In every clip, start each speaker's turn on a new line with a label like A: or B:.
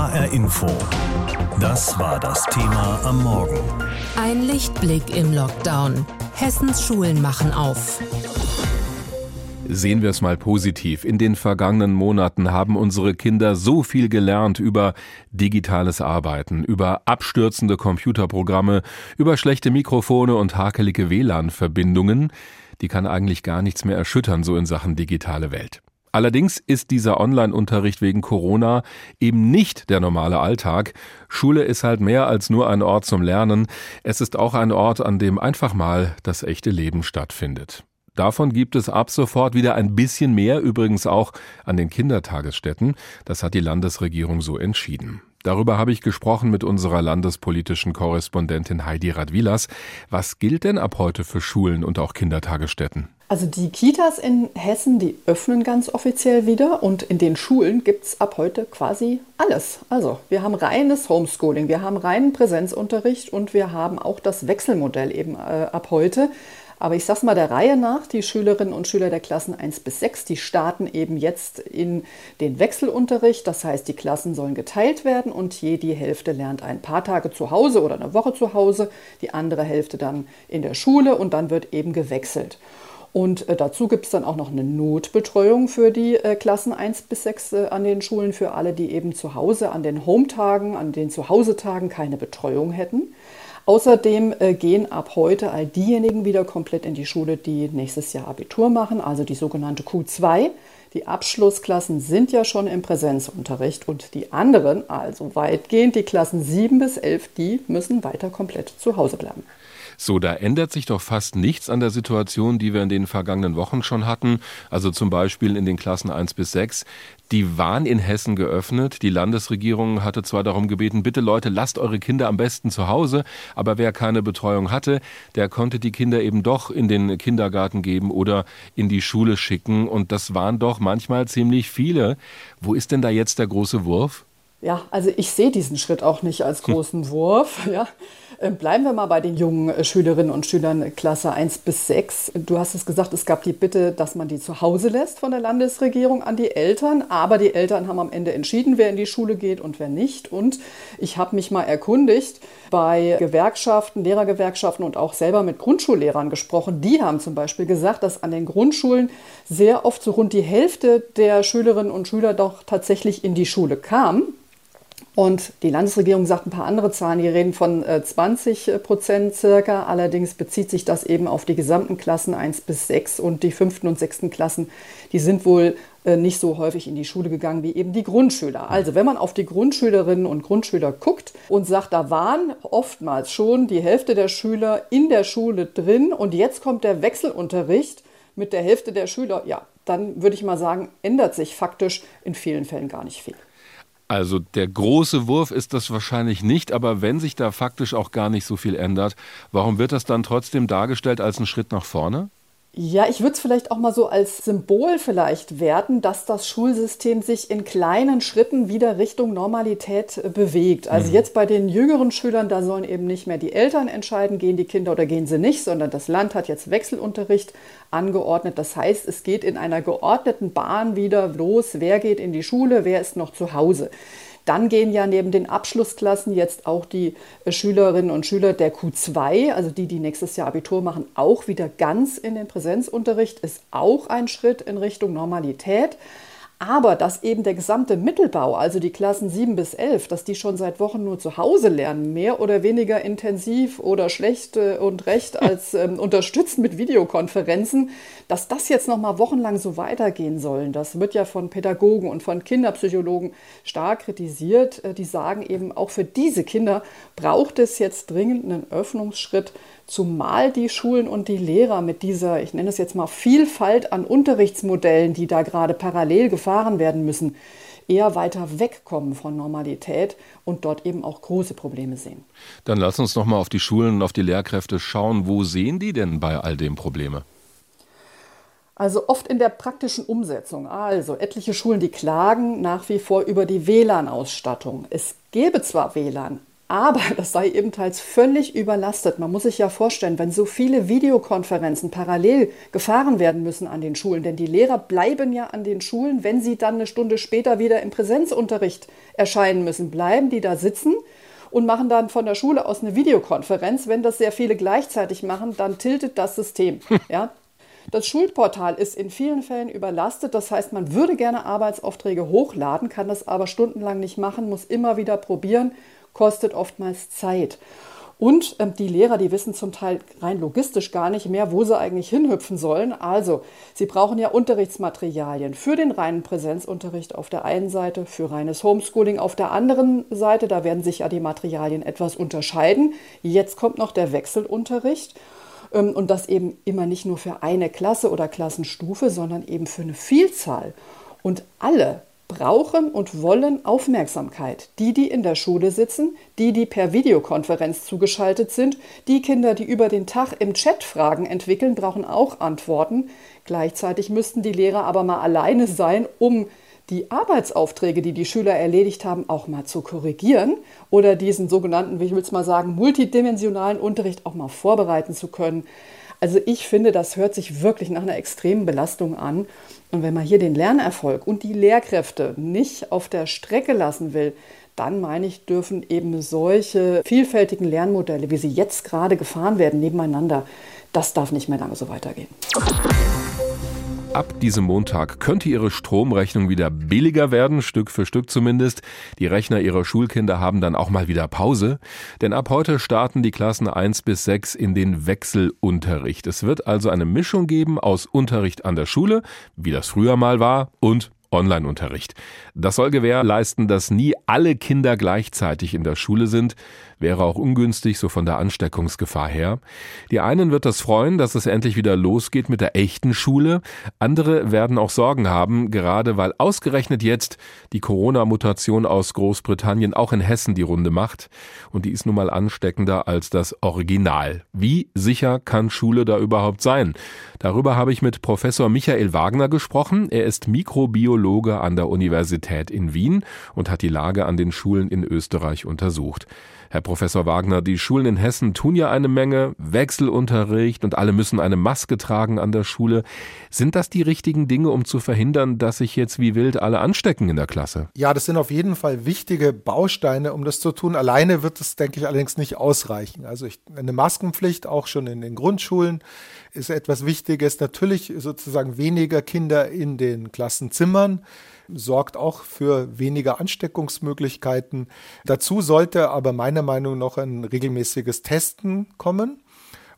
A: HR Info. Das war das Thema am Morgen.
B: Ein Lichtblick im Lockdown. Hessens Schulen machen auf.
C: Sehen wir es mal positiv. In den vergangenen Monaten haben unsere Kinder so viel gelernt über digitales Arbeiten, über abstürzende Computerprogramme, über schlechte Mikrofone und hakelige WLAN-Verbindungen. Die kann eigentlich gar nichts mehr erschüttern, so in Sachen digitale Welt. Allerdings ist dieser Online-Unterricht wegen Corona eben nicht der normale Alltag. Schule ist halt mehr als nur ein Ort zum Lernen. Es ist auch ein Ort, an dem einfach mal das echte Leben stattfindet. Davon gibt es ab sofort wieder ein bisschen mehr, übrigens auch an den Kindertagesstätten. Das hat die Landesregierung so entschieden. Darüber habe ich gesprochen mit unserer landespolitischen Korrespondentin Heidi Radwilas. Was gilt denn ab heute für Schulen und auch Kindertagesstätten?
D: Also die Kitas in Hessen, die öffnen ganz offiziell wieder und in den Schulen gibt es ab heute quasi alles. Also wir haben reines Homeschooling, wir haben reinen Präsenzunterricht und wir haben auch das Wechselmodell eben äh, ab heute. Aber ich sag's mal der Reihe nach, die Schülerinnen und Schüler der Klassen 1 bis 6, die starten eben jetzt in den Wechselunterricht. Das heißt, die Klassen sollen geteilt werden und je die Hälfte lernt ein paar Tage zu Hause oder eine Woche zu Hause, die andere Hälfte dann in der Schule und dann wird eben gewechselt. Und äh, dazu gibt es dann auch noch eine Notbetreuung für die äh, Klassen 1 bis 6 äh, an den Schulen, für alle, die eben zu Hause an den Home-Tagen, an den Zuhause-Tagen keine Betreuung hätten. Außerdem äh, gehen ab heute all diejenigen wieder komplett in die Schule, die nächstes Jahr Abitur machen, also die sogenannte Q2. Die Abschlussklassen sind ja schon im Präsenzunterricht und die anderen, also weitgehend die Klassen 7 bis 11, die müssen weiter komplett zu Hause bleiben.
C: So, da ändert sich doch fast nichts an der Situation, die wir in den vergangenen Wochen schon hatten. Also zum Beispiel in den Klassen 1 bis 6. Die waren in Hessen geöffnet. Die Landesregierung hatte zwar darum gebeten, bitte Leute, lasst eure Kinder am besten zu Hause, aber wer keine Betreuung hatte, der konnte die Kinder eben doch in den Kindergarten geben oder in die Schule schicken. Und das waren doch manchmal ziemlich viele. Wo ist denn da jetzt der große Wurf?
D: Ja, also ich sehe diesen Schritt auch nicht als großen Wurf. Ja. Ähm, bleiben wir mal bei den jungen äh, Schülerinnen und Schülern Klasse 1 bis 6. Du hast es gesagt, es gab die Bitte, dass man die zu Hause lässt von der Landesregierung an die Eltern. Aber die Eltern haben am Ende entschieden, wer in die Schule geht und wer nicht. Und ich habe mich mal erkundigt bei Gewerkschaften, Lehrergewerkschaften und auch selber mit Grundschullehrern gesprochen. Die haben zum Beispiel gesagt, dass an den Grundschulen sehr oft so rund die Hälfte der Schülerinnen und Schüler doch tatsächlich in die Schule kam. Und die Landesregierung sagt ein paar andere Zahlen, die reden von 20 äh, Prozent circa. Allerdings bezieht sich das eben auf die gesamten Klassen 1 bis 6 und die fünften und sechsten Klassen, die sind wohl äh, nicht so häufig in die Schule gegangen wie eben die Grundschüler. Also wenn man auf die Grundschülerinnen und Grundschüler guckt und sagt, da waren oftmals schon die Hälfte der Schüler in der Schule drin und jetzt kommt der Wechselunterricht mit der Hälfte der Schüler, ja, dann würde ich mal sagen, ändert sich faktisch in vielen Fällen gar nicht viel.
C: Also der große Wurf ist das wahrscheinlich nicht, aber wenn sich da faktisch auch gar nicht so viel ändert, warum wird das dann trotzdem dargestellt als ein Schritt nach vorne?
D: Ja, ich würde es vielleicht auch mal so als Symbol vielleicht werten, dass das Schulsystem sich in kleinen Schritten wieder Richtung Normalität äh, bewegt. Also mhm. jetzt bei den jüngeren Schülern, da sollen eben nicht mehr die Eltern entscheiden, gehen die Kinder oder gehen sie nicht, sondern das Land hat jetzt Wechselunterricht angeordnet. Das heißt, es geht in einer geordneten Bahn wieder los, wer geht in die Schule, wer ist noch zu Hause. Dann gehen ja neben den Abschlussklassen jetzt auch die äh, Schülerinnen und Schüler der Q2, also die, die nächstes Jahr Abitur machen, auch wieder ganz in den Präsenzunterricht, ist auch ein Schritt in Richtung Normalität. Aber dass eben der gesamte Mittelbau, also die Klassen 7 bis 11, dass die schon seit Wochen nur zu Hause lernen, mehr oder weniger intensiv oder schlecht äh, und recht als ähm, unterstützt mit Videokonferenzen, dass das jetzt noch mal wochenlang so weitergehen sollen, das wird ja von Pädagogen und von Kinderpsychologen stark kritisiert. Äh, die sagen eben, auch für diese Kinder braucht es jetzt dringend einen Öffnungsschritt Zumal die Schulen und die Lehrer mit dieser, ich nenne es jetzt mal, Vielfalt an Unterrichtsmodellen, die da gerade parallel gefahren werden müssen, eher weiter wegkommen von Normalität und dort eben auch große Probleme sehen.
C: Dann lass uns noch mal auf die Schulen und auf die Lehrkräfte schauen. Wo sehen die denn bei all dem Probleme?
D: Also oft in der praktischen Umsetzung. Also etliche Schulen, die klagen nach wie vor über die WLAN-Ausstattung. Es gäbe zwar WLAN, Aber das sei eben teils völlig überlastet. Man muss sich ja vorstellen, wenn so viele Videokonferenzen parallel gefahren werden müssen an den Schulen, denn die Lehrer bleiben ja an den Schulen, wenn sie dann eine Stunde später wieder im Präsenzunterricht erscheinen müssen, bleiben die da sitzen und machen dann von der Schule aus eine Videokonferenz. Wenn das sehr viele gleichzeitig machen, dann tiltet das System. Ja? Das Schulportal ist in vielen Fällen überlastet. Das heißt, man würde gerne Arbeitsaufträge hochladen, kann das aber stundenlang nicht machen, muss immer wieder probieren, kostet oftmals Zeit. Und ähm, die Lehrer, die wissen zum Teil rein logistisch gar nicht mehr, wo sie eigentlich hinhüpfen sollen. Also, sie brauchen ja Unterrichtsmaterialien für den reinen Präsenzunterricht auf der einen Seite, für reines Homeschooling auf der anderen Seite. Da werden sich ja die Materialien etwas unterscheiden. Jetzt kommt noch der Wechselunterricht. Ähm, und das eben immer nicht nur für eine Klasse oder Klassenstufe, sondern eben für eine Vielzahl. Und alle brauchen und wollen Aufmerksamkeit. Die, die in der Schule sitzen, die, die per Videokonferenz zugeschaltet sind, die Kinder, die über den Tag im Chat Fragen entwickeln, brauchen auch Antworten. Gleichzeitig müssten die Lehrer aber mal alleine sein, um die Arbeitsaufträge, die die Schüler erledigt haben, auch mal zu korrigieren oder diesen sogenannten, ich will es mal sagen, multidimensionalen Unterricht auch mal vorbereiten zu können. Also ich finde, das hört sich wirklich nach einer extremen Belastung an. Und wenn man hier den Lernerfolg und die Lehrkräfte nicht auf der Strecke lassen will, dann meine ich, dürfen eben solche vielfältigen Lernmodelle, wie sie jetzt gerade gefahren werden, nebeneinander, das darf nicht mehr lange so weitergehen.
C: Ab diesem Montag könnte Ihre Stromrechnung wieder billiger werden, Stück für Stück zumindest. Die Rechner Ihrer Schulkinder haben dann auch mal wieder Pause, denn ab heute starten die Klassen 1 bis 6 in den Wechselunterricht. Es wird also eine Mischung geben aus Unterricht an der Schule, wie das früher mal war, und Online-Unterricht. Das soll gewährleisten, dass nie alle Kinder gleichzeitig in der Schule sind, wäre auch ungünstig, so von der Ansteckungsgefahr her. Die einen wird das freuen, dass es endlich wieder losgeht mit der echten Schule, andere werden auch Sorgen haben, gerade weil ausgerechnet jetzt die Corona-Mutation aus Großbritannien auch in Hessen die Runde macht, und die ist nun mal ansteckender als das Original. Wie sicher kann Schule da überhaupt sein? Darüber habe ich mit Professor Michael Wagner gesprochen. Er ist Mikrobiologe an der Universität in Wien und hat die Lage an den Schulen in Österreich untersucht. Herr Professor Wagner, die Schulen in Hessen tun ja eine Menge, Wechselunterricht und alle müssen eine Maske tragen an der Schule. Sind das die richtigen Dinge, um zu verhindern, dass sich jetzt wie wild alle anstecken in der Klasse?
E: Ja, das sind auf jeden Fall wichtige Bausteine, um das zu tun. Alleine wird es, denke ich, allerdings nicht ausreichen. Also ich, eine Maskenpflicht auch schon in den Grundschulen ist etwas Wichtiges. Natürlich sozusagen weniger Kinder in den Klassenzimmern sorgt auch für weniger Ansteckungsmöglichkeiten. Dazu sollte aber meiner Meinung nach ein regelmäßiges Testen kommen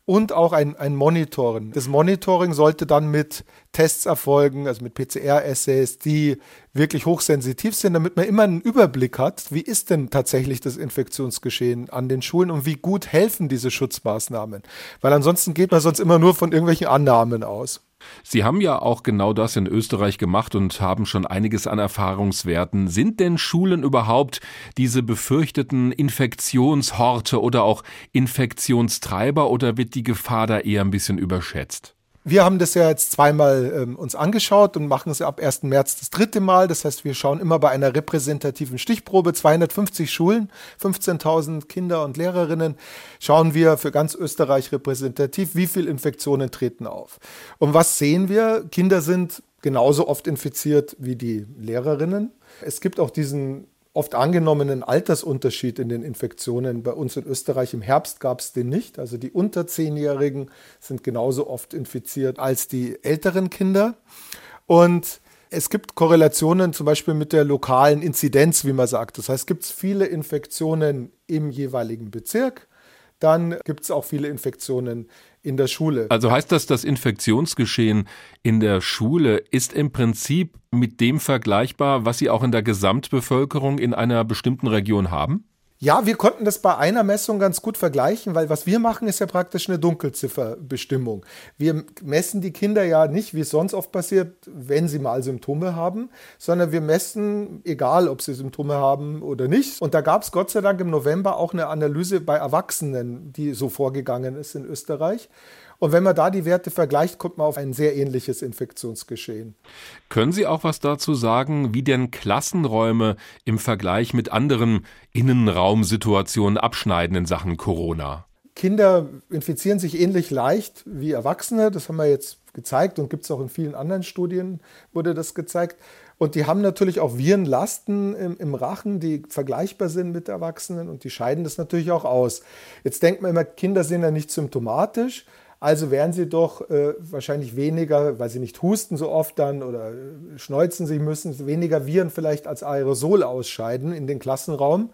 E: und auch ein, ein Monitoring. Das Monitoring sollte dann mit Tests erfolgen, also mit PCR-Essays, die wirklich hochsensitiv sind, damit man immer einen Überblick hat, wie ist denn tatsächlich das Infektionsgeschehen an den Schulen und wie gut helfen diese Schutzmaßnahmen. Weil ansonsten geht man sonst immer nur von irgendwelchen Annahmen aus.
C: Sie haben ja auch genau das in Österreich gemacht und haben schon einiges an Erfahrungswerten. Sind denn Schulen überhaupt diese befürchteten Infektionshorte oder auch Infektionstreiber oder wird die Gefahr da eher ein bisschen überschätzt?
E: Wir haben das ja jetzt zweimal ähm, uns angeschaut und machen es ab 1. März das dritte Mal. Das heißt, wir schauen immer bei einer repräsentativen Stichprobe, 250 Schulen, 15.000 Kinder und Lehrerinnen, schauen wir für ganz Österreich repräsentativ, wie viele Infektionen treten auf. Und was sehen wir? Kinder sind genauso oft infiziert wie die Lehrerinnen. Es gibt auch diesen oft angenommenen Altersunterschied in den Infektionen. Bei uns in Österreich im Herbst gab es den nicht. Also die unter Zehnjährigen sind genauso oft infiziert als die älteren Kinder. Und es gibt Korrelationen zum Beispiel mit der lokalen Inzidenz, wie man sagt. Das heißt, gibt es viele Infektionen im jeweiligen Bezirk, dann gibt es auch viele Infektionen in der Schule.
C: Also heißt das, das Infektionsgeschehen in der Schule ist im Prinzip mit dem vergleichbar, was Sie auch in der Gesamtbevölkerung in einer bestimmten Region haben?
E: Ja, wir konnten das bei einer Messung ganz gut vergleichen, weil was wir machen, ist ja praktisch eine Dunkelzifferbestimmung. Wir messen die Kinder ja nicht, wie es sonst oft passiert, wenn sie mal Symptome haben, sondern wir messen, egal ob sie Symptome haben oder nicht. Und da gab es Gott sei Dank im November auch eine Analyse bei Erwachsenen, die so vorgegangen ist in Österreich. Und wenn man da die Werte vergleicht, kommt man auf ein sehr ähnliches Infektionsgeschehen.
C: Können Sie auch was dazu sagen, wie denn Klassenräume im Vergleich mit anderen Innenraumsituationen abschneiden in Sachen Corona?
E: Kinder infizieren sich ähnlich leicht wie Erwachsene. Das haben wir jetzt gezeigt und gibt es auch in vielen anderen Studien, wurde das gezeigt. Und die haben natürlich auch Virenlasten im, im, Rachen, die vergleichbar sind mit Erwachsenen und die scheiden das natürlich auch aus. Jetzt denkt man immer, Kinder sind ja nicht symptomatisch, also werden sie doch äh, wahrscheinlich weniger, weil sie nicht husten so oft dann oder äh, schneuzen sich müssen, weniger Viren vielleicht als Aerosol ausscheiden in den Klassenraum.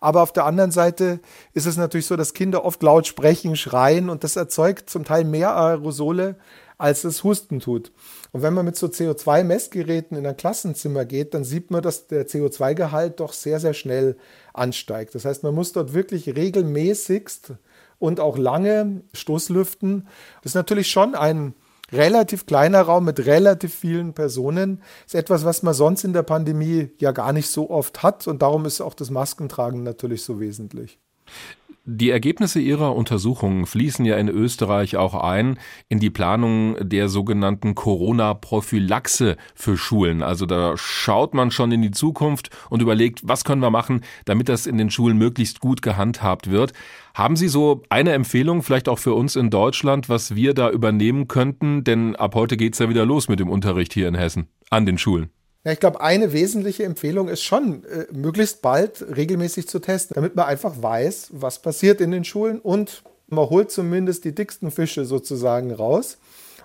E: Aber auf der anderen Seite ist es natürlich so, dass Kinder oft laut sprechen, schreien und das erzeugt zum Teil mehr Aerosole, als es Husten tut. Und wenn man mit so CO2-Messgeräten in ein Klassenzimmer geht, dann sieht man, dass der CO2-Gehalt doch sehr, sehr schnell ansteigt. Das heißt, man muss dort wirklich regelmäßigst und auch lange Stoßlüften. Das ist natürlich schon ein relativ kleiner Raum mit relativ vielen Personen. Das ist etwas, was man sonst in der Pandemie ja gar nicht so oft hat. Und darum ist auch das Maskentragen natürlich so wesentlich.
C: Die Ergebnisse Ihrer Untersuchungen fließen ja in Österreich auch ein in die Planung der sogenannten Corona-Prophylaxe für Schulen. Also da schaut man schon in die Zukunft und überlegt, was können wir machen, damit das in den Schulen möglichst gut gehandhabt wird. Haben Sie so eine Empfehlung, vielleicht auch für uns in Deutschland, was wir da übernehmen könnten? Denn ab heute geht's ja wieder los mit dem Unterricht hier in Hessen an den Schulen.
E: Ja, ich glaube, eine wesentliche Empfehlung ist schon, äh, möglichst bald regelmäßig zu testen, damit man einfach weiß, was passiert in den Schulen und man holt zumindest die dicksten Fische sozusagen raus.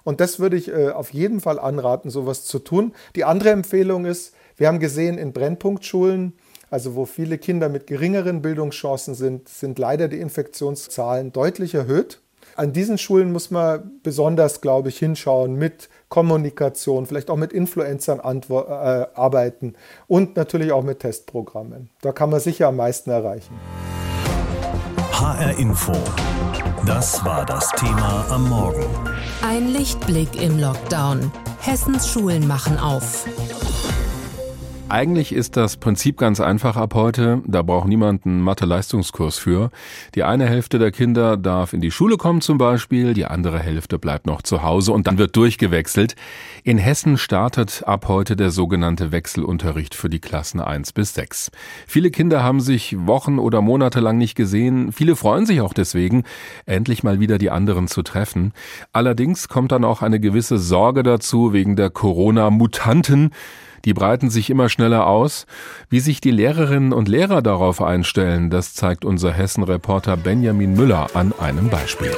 E: Und das würde ich äh, auf jeden Fall anraten, sowas zu tun. Die andere Empfehlung ist, wir haben gesehen, in Brennpunktschulen, also wo viele Kinder mit geringeren Bildungschancen sind, sind leider die Infektionszahlen deutlich erhöht. An diesen Schulen muss man besonders, glaube ich, hinschauen mit Kommunikation, vielleicht auch mit Influencern äh, arbeiten und natürlich auch mit Testprogrammen. Da kann man sicher am meisten erreichen.
A: HR Info. Das war das Thema am Morgen.
B: Ein Lichtblick im Lockdown. Hessens Schulen machen auf.
C: Eigentlich ist das Prinzip ganz einfach ab heute. Da braucht niemand einen Mathe-Leistungskurs für. Die eine Hälfte der Kinder darf in die Schule kommen zum Beispiel, die andere Hälfte bleibt noch zu Hause und dann wird durchgewechselt. In Hessen startet ab heute der sogenannte Wechselunterricht für die Klassen 1 bis 6. Viele Kinder haben sich Wochen oder Monate lang nicht gesehen. Viele freuen sich auch deswegen, endlich mal wieder die anderen zu treffen. Allerdings kommt dann auch eine gewisse Sorge dazu wegen der Corona-Mutanten die breiten sich immer schneller aus. Wie sich die Lehrerinnen und Lehrer darauf einstellen, das zeigt unser Hessen-Reporter Benjamin Müller an einem Beispiel.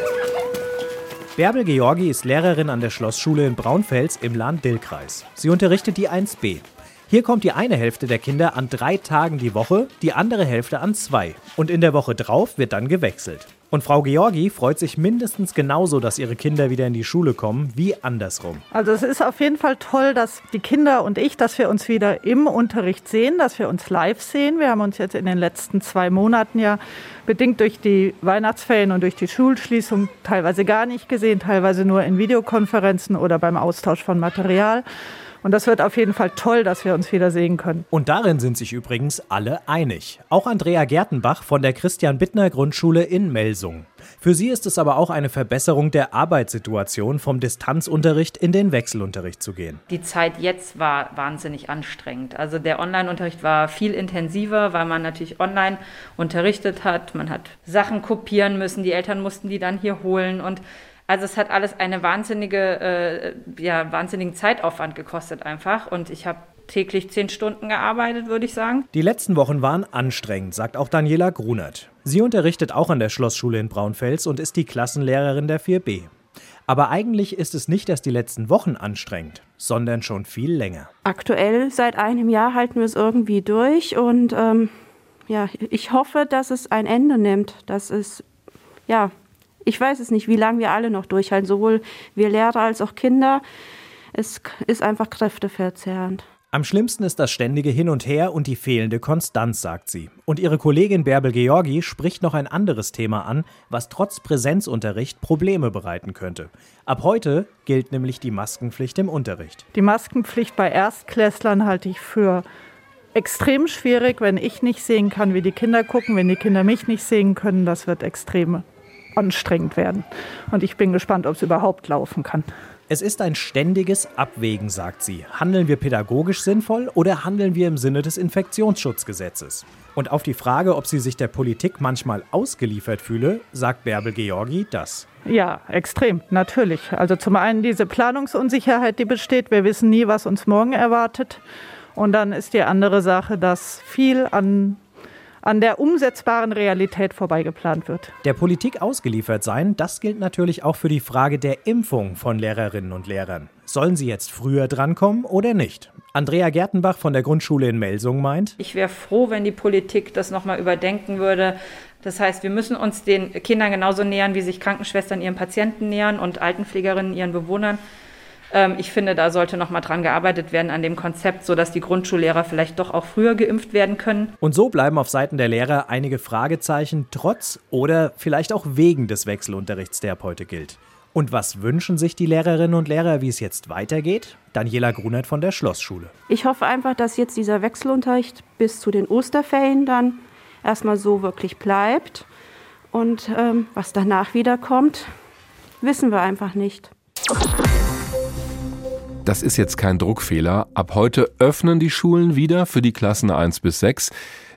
F: Bärbel Georgi ist Lehrerin an der Schlossschule in Braunfels im Lahn-Dill-Kreis. Sie unterrichtet die 1b. Hier kommt die eine Hälfte der Kinder an drei Tagen die Woche, die andere Hälfte an zwei. Und in der Woche drauf wird dann gewechselt. Und Frau Georgi freut sich mindestens genauso, dass ihre Kinder wieder in die Schule kommen, wie andersrum.
G: Also es ist auf jeden Fall toll, dass die Kinder und ich, dass wir uns wieder im Unterricht sehen, dass wir uns live sehen. Wir haben uns jetzt in den letzten zwei Monaten ja bedingt durch die Weihnachtsferien und durch die Schulschließung teilweise gar nicht gesehen, teilweise nur in Videokonferenzen oder beim Austausch von Material. Und das wird auf jeden Fall toll, dass wir uns wieder sehen können.
F: Und darin sind sich übrigens alle einig. Auch Andrea Gertenbach von der Christian Bittner Grundschule in Melsung. Für sie ist es aber auch eine Verbesserung der Arbeitssituation, vom Distanzunterricht in den Wechselunterricht zu gehen.
H: Die Zeit jetzt war wahnsinnig anstrengend. Also der Online-Unterricht war viel intensiver, weil man natürlich online unterrichtet hat. Man hat Sachen kopieren müssen, die Eltern mussten die dann hier holen und also es hat alles eine wahnsinnige, äh, ja, wahnsinnigen Zeitaufwand gekostet einfach. Und ich habe täglich zehn Stunden gearbeitet, würde ich sagen.
F: Die letzten Wochen waren anstrengend, sagt auch Daniela Grunert. Sie unterrichtet auch an der Schlossschule in Braunfels und ist die Klassenlehrerin der 4b. Aber eigentlich ist es nicht erst die letzten Wochen anstrengend, sondern schon viel länger.
I: Aktuell seit einem Jahr halten wir es irgendwie durch und ähm, ja, ich hoffe, dass es ein Ende nimmt, dass es ja ich weiß es nicht, wie lange wir alle noch durchhalten, sowohl wir Lehrer als auch Kinder. Es ist einfach kräfteverzehrend.
F: Am schlimmsten ist das ständige Hin und Her und die fehlende Konstanz, sagt sie. Und ihre Kollegin Bärbel Georgi spricht noch ein anderes Thema an, was trotz Präsenzunterricht Probleme bereiten könnte. Ab heute gilt nämlich die Maskenpflicht im Unterricht.
G: Die Maskenpflicht bei Erstklässlern halte ich für extrem schwierig, wenn ich nicht sehen kann, wie die Kinder gucken, wenn die Kinder mich nicht sehen können. Das wird extrem anstrengend werden. Und ich bin gespannt, ob es überhaupt laufen kann.
F: Es ist ein ständiges Abwägen, sagt sie. Handeln wir pädagogisch sinnvoll oder handeln wir im Sinne des Infektionsschutzgesetzes? Und auf die Frage, ob sie sich der Politik manchmal ausgeliefert fühle, sagt Bärbel Georgi das.
G: Ja, extrem, natürlich. Also zum einen diese Planungsunsicherheit, die besteht. Wir wissen nie, was uns morgen erwartet. Und dann ist die andere Sache, dass viel an an der umsetzbaren Realität vorbeigeplant wird.
F: Der Politik ausgeliefert sein, das gilt natürlich auch für die Frage der Impfung von Lehrerinnen und Lehrern. Sollen sie jetzt früher drankommen oder nicht? Andrea Gertenbach von der Grundschule in Melsung meint,
H: ich wäre froh, wenn die Politik das nochmal überdenken würde. Das heißt, wir müssen uns den Kindern genauso nähern, wie sich Krankenschwestern ihren Patienten nähern und Altenpflegerinnen ihren Bewohnern. Ähm, ich finde, da sollte noch mal dran gearbeitet werden an dem Konzept, sodass die Grundschullehrer vielleicht doch auch früher geimpft werden können.
F: Und so bleiben auf Seiten der Lehrer einige Fragezeichen trotz oder vielleicht auch wegen des Wechselunterrichts, der ab heute gilt. Und was wünschen sich die Lehrerinnen und Lehrer, wie es jetzt weitergeht? Daniela Grunert von der Schlossschule.
I: Ich hoffe einfach, dass jetzt dieser Wechselunterricht bis zu den Osterferien dann erstmal so wirklich bleibt. Und ähm, was danach wieder kommt, wissen wir einfach nicht.
C: Das ist jetzt kein Druckfehler. Ab heute öffnen die Schulen wieder für die Klassen 1 bis 6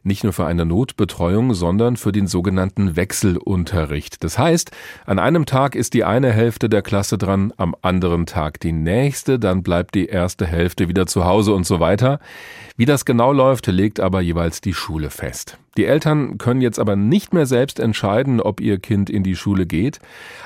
C: nicht nur für eine Notbetreuung, sondern für den sogenannten Wechselunterricht. Das heißt, an einem Tag ist die eine Hälfte der Klasse dran, am anderen Tag die nächste, dann bleibt die erste Hälfte wieder zu Hause und so weiter. Wie das genau läuft, legt aber jeweils die Schule fest. Die Eltern können jetzt aber nicht mehr selbst entscheiden, ob ihr Kind in die Schule geht.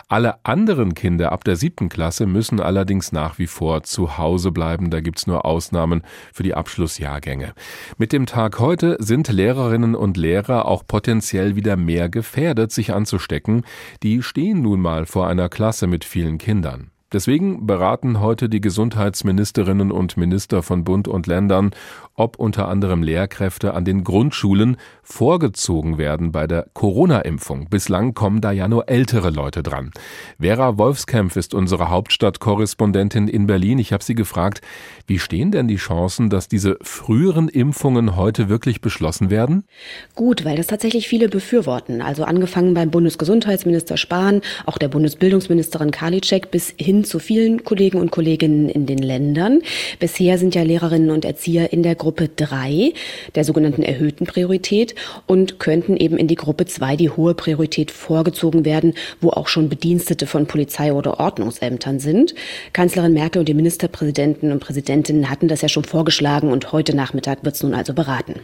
C: Alle anderen Kinder ab der siebten Klasse müssen allerdings nach wie vor zu Hause bleiben. Da gibt's nur Ausnahmen für die Abschlussjahrgänge. Mit dem Tag heute sind Lehrerinnen und Lehrer auch potenziell wieder mehr gefährdet, sich anzustecken. Die stehen nun mal vor einer Klasse mit vielen Kindern. Deswegen beraten heute die Gesundheitsministerinnen und Minister von Bund und Ländern, ob unter anderem Lehrkräfte an den Grundschulen vorgezogen werden bei der Corona-Impfung. Bislang kommen da ja nur ältere Leute dran. Vera Wolfskämpf ist unsere Hauptstadtkorrespondentin in Berlin. Ich habe sie gefragt, wie stehen denn die Chancen, dass diese früheren Impfungen heute wirklich beschlossen werden?
J: Gut, weil das tatsächlich viele befürworten. Also angefangen beim Bundesgesundheitsminister Spahn, auch der Bundesbildungsministerin Karliczek bis hin zu vielen Kollegen und Kolleginnen in den Ländern. Bisher sind ja Lehrerinnen und Erzieher in der Gruppe 3, der sogenannten erhöhten Priorität, und könnten eben in die Gruppe 2, die hohe Priorität, vorgezogen werden, wo auch schon Bedienstete von Polizei oder Ordnungsämtern sind. Kanzlerin Merkel und die Ministerpräsidenten und Präsidentinnen hatten das ja schon vorgeschlagen und heute Nachmittag wird es nun also beraten.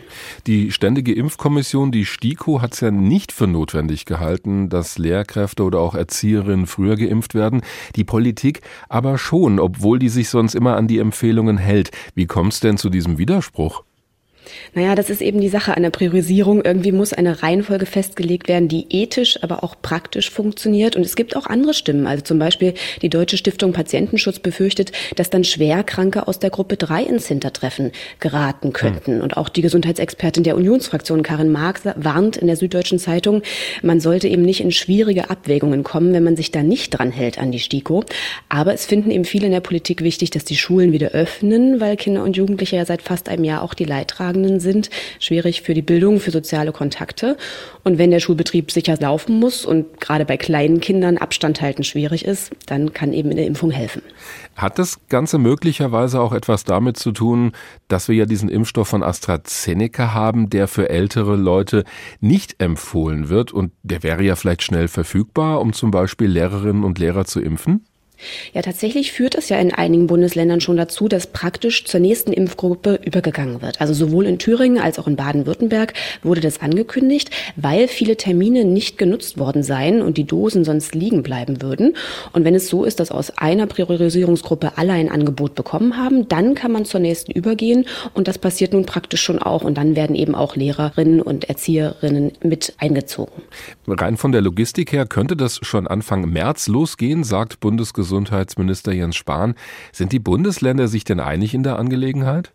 C: Die Ständige Impfkommission, die STIKO, hat es ja nicht für notwendig gehalten, dass Lehrkräfte oder auch Erzieherinnen früher geimpft werden. Die Politik aber schon, obwohl die sich sonst immer an die Empfehlungen hält. Wie kommt es denn zu diesem Widerspruch?
J: Naja, das ist eben die Sache einer Priorisierung. Irgendwie muss eine Reihenfolge festgelegt werden, die ethisch, aber auch praktisch funktioniert. Und es gibt auch andere Stimmen. Also zum Beispiel die Deutsche Stiftung Patientenschutz befürchtet, dass dann Schwerkranke aus der Gruppe 3 ins Hintertreffen geraten könnten. Hm. Und auch die Gesundheitsexpertin der Unionsfraktion Karin Marx warnt in der Süddeutschen Zeitung, man sollte eben nicht in schwierige Abwägungen kommen, wenn man sich da nicht dran hält an die STIKO. Aber es finden eben viele in der Politik wichtig, dass die Schulen wieder öffnen, weil Kinder und Jugendliche ja seit fast einem Jahr auch die Leidtragenden sind, schwierig für die Bildung, für soziale Kontakte. Und wenn der Schulbetrieb sicher laufen muss und gerade bei kleinen Kindern Abstand halten schwierig ist, dann kann eben eine Impfung helfen.
C: Hat das Ganze möglicherweise auch etwas damit zu tun, dass wir ja diesen Impfstoff von AstraZeneca haben, der für ältere Leute nicht empfohlen wird und der wäre ja vielleicht schnell verfügbar, um zum Beispiel Lehrerinnen und Lehrer zu impfen?
J: Ja, tatsächlich führt es ja in einigen Bundesländern schon dazu, dass praktisch zur nächsten Impfgruppe übergegangen wird. Also sowohl in Thüringen als auch in Baden-Württemberg wurde das angekündigt, weil viele Termine nicht genutzt worden seien und die Dosen sonst liegen bleiben würden. Und wenn es so ist, dass aus einer Priorisierungsgruppe alle ein Angebot bekommen haben, dann kann man zur nächsten übergehen und das passiert nun praktisch schon auch und dann werden eben auch Lehrerinnen und Erzieherinnen mit eingezogen.
C: Rein von der Logistik her könnte das schon Anfang März losgehen, sagt Bundesgesundheitsminister Jens Spahn. Sind die Bundesländer sich denn einig in der Angelegenheit?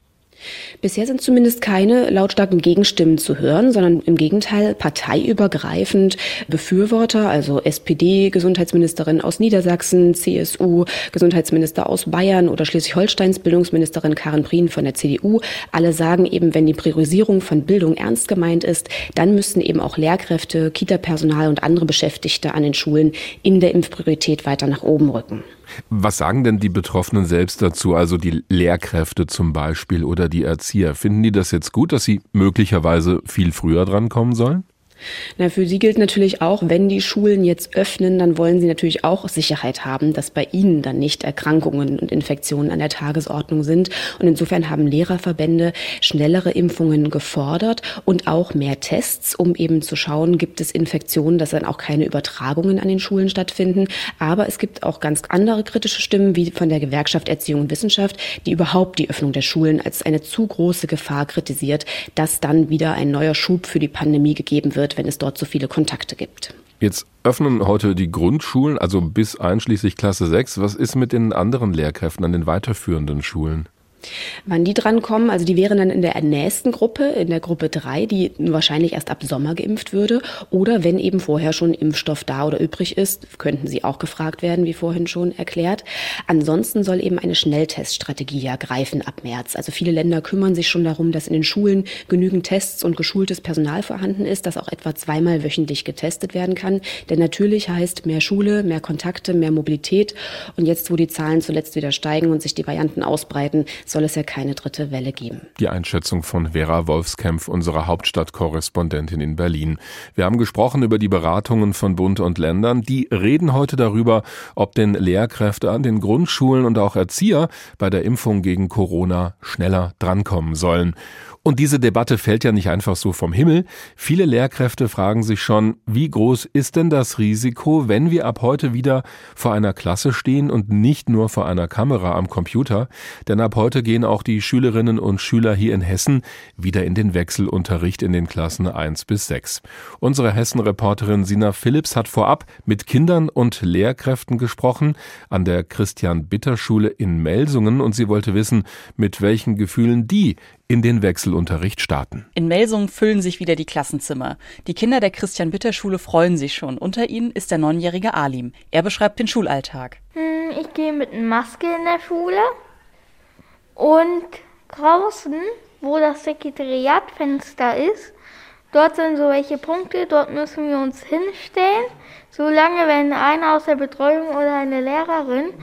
J: Bisher sind zumindest keine lautstarken Gegenstimmen zu hören, sondern im Gegenteil parteiübergreifend Befürworter, also SPD-Gesundheitsministerin aus Niedersachsen, CSU, Gesundheitsminister aus Bayern oder Schleswig-Holsteins Bildungsministerin Karin Prien von der CDU. Alle sagen eben, wenn die Priorisierung von Bildung ernst gemeint ist, dann müssten eben auch Lehrkräfte, Kita-Personal und andere Beschäftigte an den Schulen in der Impfpriorität weiter nach oben rücken.
C: Was sagen denn die Betroffenen selbst dazu, also die Lehrkräfte zum Beispiel oder die Erzieher? Finden die das jetzt gut, dass sie möglicherweise viel früher drankommen sollen?
J: Na, für Sie gilt natürlich auch, wenn die Schulen jetzt öffnen, dann wollen Sie natürlich auch Sicherheit haben, dass bei Ihnen dann nicht Erkrankungen und Infektionen an der Tagesordnung sind. Und insofern haben Lehrerverbände schnellere Impfungen gefordert und auch mehr Tests, um eben zu schauen, gibt es Infektionen, dass dann auch keine Übertragungen an den Schulen stattfinden. Aber es gibt auch ganz andere kritische Stimmen, wie von der Gewerkschaft Erziehung und Wissenschaft, die überhaupt die Öffnung der Schulen als eine zu große Gefahr kritisiert, dass dann wieder ein neuer Schub für die Pandemie gegeben wird wenn es dort so viele Kontakte gibt.
C: Jetzt öffnen heute die Grundschulen, also bis einschließlich Klasse 6. Was ist mit den anderen Lehrkräften an den weiterführenden Schulen?
J: Wann die drankommen, also die wären dann in der nächsten Gruppe, in der Gruppe 3, die wahrscheinlich erst ab Sommer geimpft würde. Oder wenn eben vorher schon Impfstoff da oder übrig ist, könnten sie auch gefragt werden, wie vorhin schon erklärt. Ansonsten soll eben eine Schnellteststrategie ja greifen ab März. Also viele Länder kümmern sich schon darum, dass in den Schulen genügend Tests und geschultes Personal vorhanden ist, dass auch etwa zweimal wöchentlich getestet werden kann. Denn natürlich heißt mehr Schule, mehr Kontakte, mehr Mobilität. Und jetzt, wo die Zahlen zuletzt wieder steigen und sich die Varianten ausbreiten, soll es ja keine dritte Welle geben.
C: Die Einschätzung von Vera Wolfskämpf, unserer Hauptstadtkorrespondentin in Berlin. Wir haben gesprochen über die Beratungen von Bund und Ländern. Die reden heute darüber, ob denn Lehrkräfte an den Grundschulen und auch Erzieher bei der Impfung gegen Corona schneller drankommen sollen. Und diese Debatte fällt ja nicht einfach so vom Himmel. Viele Lehrkräfte fragen sich schon, wie groß ist denn das Risiko, wenn wir ab heute wieder vor einer Klasse stehen und nicht nur vor einer Kamera am Computer? Denn ab heute gehen auch die Schülerinnen und Schüler hier in Hessen wieder in den Wechselunterricht in den Klassen 1 bis 6. Unsere Hessen-Reporterin Sina Phillips hat vorab mit Kindern und Lehrkräften gesprochen an der Christian-Bitter-Schule in Melsungen und sie wollte wissen, mit welchen Gefühlen die in den Wechselunterricht starten.
K: In Melsungen füllen sich wieder die Klassenzimmer. Die Kinder der Christian-Bitter-Schule freuen sich schon. Unter ihnen ist der neunjährige Alim. Er beschreibt den Schulalltag.
L: Hm, ich gehe mit Maske in der Schule und draußen, wo das Sekretariatfenster ist, dort sind so welche Punkte, dort müssen wir uns hinstellen. Solange, wenn einer aus der Betreuung oder eine Lehrerin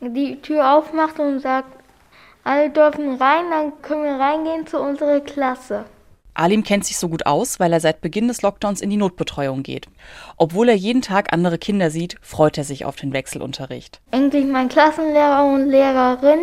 L: die Tür aufmacht und sagt, alle dürfen rein, dann können wir reingehen zu unserer Klasse.
K: Alim kennt sich so gut aus, weil er seit Beginn des Lockdowns in die Notbetreuung geht. Obwohl er jeden Tag andere Kinder sieht, freut er sich auf den Wechselunterricht.
L: Endlich meinen Klassenlehrer und Lehrerin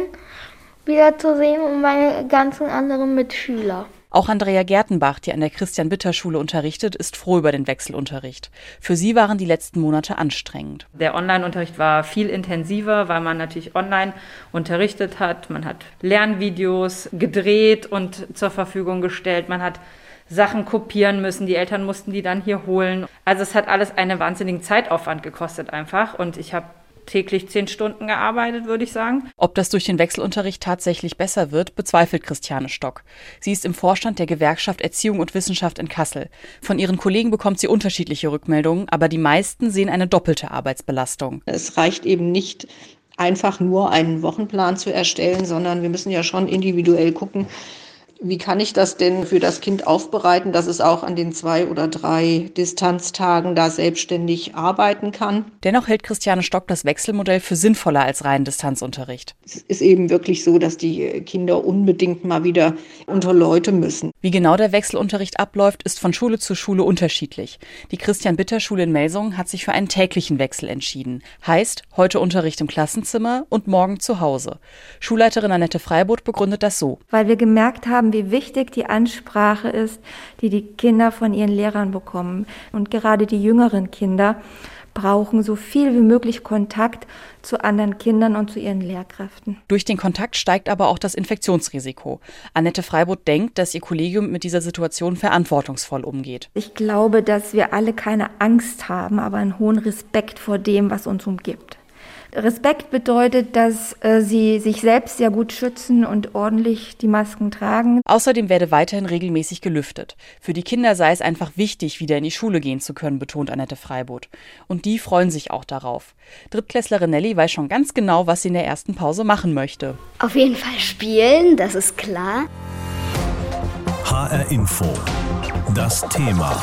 L: wiederzusehen und meine ganzen anderen Mitschüler.
K: Auch Andrea Gertenbach, die an der Christian-Bitter-Schule unterrichtet, ist froh über den Wechselunterricht. Für sie waren die letzten Monate anstrengend.
H: Der Online-Unterricht war viel intensiver, weil man natürlich online unterrichtet hat. Man hat Lernvideos gedreht und zur Verfügung gestellt. Man hat Sachen kopieren müssen. Die Eltern mussten die dann hier holen. Also es hat alles einen wahnsinnigen Zeitaufwand gekostet einfach. Und ich habe täglich zehn Stunden gearbeitet, würde ich sagen.
K: Ob das durch den Wechselunterricht tatsächlich besser wird, bezweifelt Christiane Stock. Sie ist im Vorstand der Gewerkschaft Erziehung und Wissenschaft in Kassel. Von ihren Kollegen bekommt sie unterschiedliche Rückmeldungen, aber die meisten sehen eine doppelte Arbeitsbelastung.
M: Es reicht eben nicht, einfach nur einen Wochenplan zu erstellen, sondern wir müssen ja schon individuell gucken, wie kann ich das denn für das Kind aufbereiten, dass es auch an den zwei oder drei Distanztagen da selbstständig arbeiten kann?
K: Dennoch hält Christiane Stock das Wechselmodell für sinnvoller als reinen Distanzunterricht.
M: Es ist eben wirklich so, dass die Kinder unbedingt mal wieder unter Leute müssen.
K: Wie genau der Wechselunterricht abläuft, ist von Schule zu Schule unterschiedlich. Die Christian-Bitter-Schule in Melsungen hat sich für einen täglichen Wechsel entschieden. Heißt, heute Unterricht im Klassenzimmer und morgen zu Hause. Schulleiterin Annette Freiburg begründet das so.
N: Weil wir gemerkt haben, wie wichtig die Ansprache ist, die die Kinder von ihren Lehrern bekommen. Und gerade die jüngeren Kinder brauchen so viel wie möglich Kontakt zu anderen Kindern und zu ihren Lehrkräften.
K: Durch den Kontakt steigt aber auch das Infektionsrisiko. Annette Freiburg denkt, dass ihr Kollegium mit dieser Situation verantwortungsvoll umgeht.
N: Ich glaube, dass wir alle keine Angst haben, aber einen hohen Respekt vor dem, was uns umgibt. Respekt bedeutet, dass äh, sie sich selbst sehr gut schützen und ordentlich die Masken tragen.
K: Außerdem werde weiterhin regelmäßig gelüftet. Für die Kinder sei es einfach wichtig, wieder in die Schule gehen zu können, betont Annette Freiboth. Und die freuen sich auch darauf. Drittklässlerin Nelly weiß schon ganz genau, was sie in der ersten Pause machen möchte.
O: Auf jeden Fall spielen, das ist klar.
A: HR Info. Das Thema.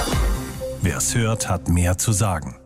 A: Wer es hört, hat mehr zu sagen.